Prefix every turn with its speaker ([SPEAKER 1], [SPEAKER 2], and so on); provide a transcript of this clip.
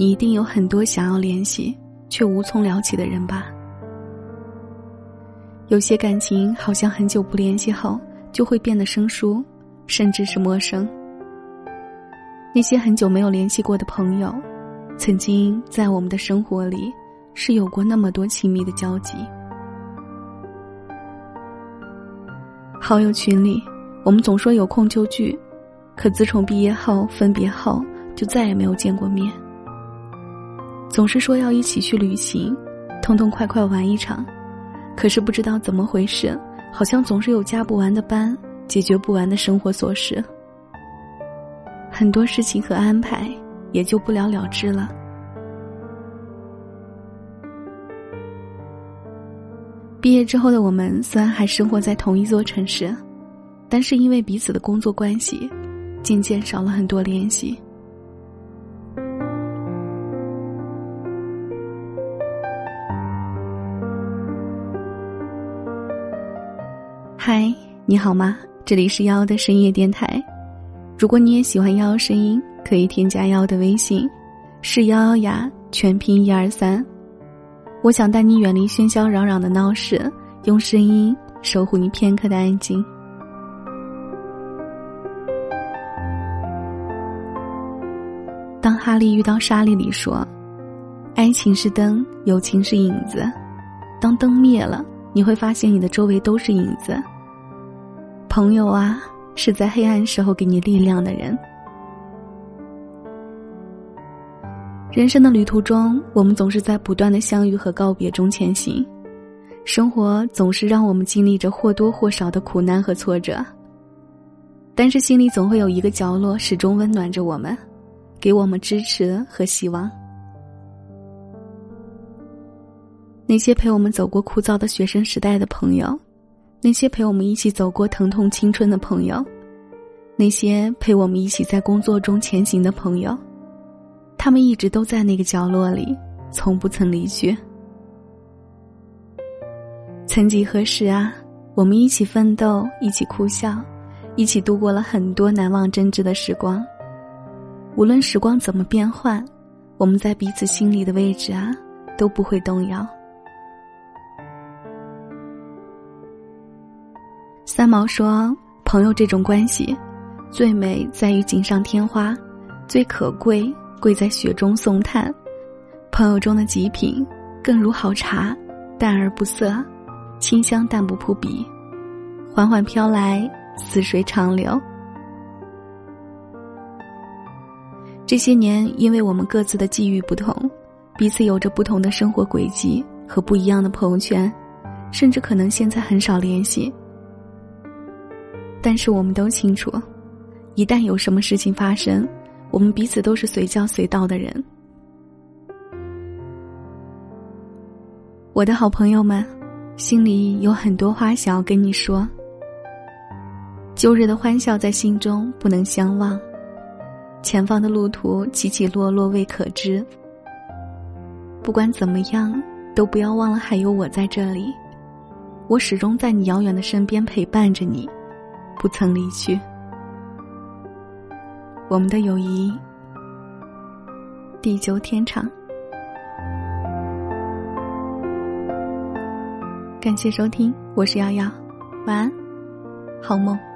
[SPEAKER 1] 你一定有很多想要联系却无从聊起的人吧？有些感情好像很久不联系后就会变得生疏，甚至是陌生。那些很久没有联系过的朋友，曾经在我们的生活里是有过那么多亲密的交集。好友群里，我们总说有空就聚，可自从毕业后分别后，就再也没有见过面。总是说要一起去旅行，痛痛快快玩一场，可是不知道怎么回事，好像总是有加不完的班，解决不完的生活琐事，很多事情和安排也就不了了之了。毕业之后的我们，虽然还生活在同一座城市，但是因为彼此的工作关系，渐渐少了很多联系。嗨，你好吗？这里是幺的深夜电台。如果你也喜欢幺声音，可以添加幺的微信，是幺幺呀，全拼一二三。我想带你远离喧嚣攘攘的闹市，用声音守护你片刻的安静。当哈利遇到莎莉里说：“爱情是灯，友情是影子。当灯灭了。”你会发现，你的周围都是影子。朋友啊，是在黑暗时候给你力量的人。人生的旅途中，我们总是在不断的相遇和告别中前行。生活总是让我们经历着或多或少的苦难和挫折，但是心里总会有一个角落始终温暖着我们，给我们支持和希望。那些陪我们走过枯燥的学生时代的朋友，那些陪我们一起走过疼痛青春的朋友，那些陪我们一起在工作中前行的朋友，他们一直都在那个角落里，从不曾离去。曾几何时啊，我们一起奋斗，一起哭笑，一起度过了很多难忘真挚的时光。无论时光怎么变换，我们在彼此心里的位置啊，都不会动摇。三毛说：“朋友这种关系，最美在于锦上添花，最可贵贵在雪中送炭。朋友中的极品，更如好茶，淡而不涩，清香淡不扑鼻，缓缓飘来，似水长流。这些年，因为我们各自的际遇不同，彼此有着不同的生活轨迹和不一样的朋友圈，甚至可能现在很少联系。”但是我们都清楚，一旦有什么事情发生，我们彼此都是随叫随到的人。我的好朋友们，心里有很多话想要跟你说。旧日的欢笑在心中不能相忘，前方的路途起起落落未可知。不管怎么样，都不要忘了还有我在这里，我始终在你遥远的身边陪伴着你。不曾离去，我们的友谊地久天长。感谢收听，我是瑶瑶，晚安，好梦。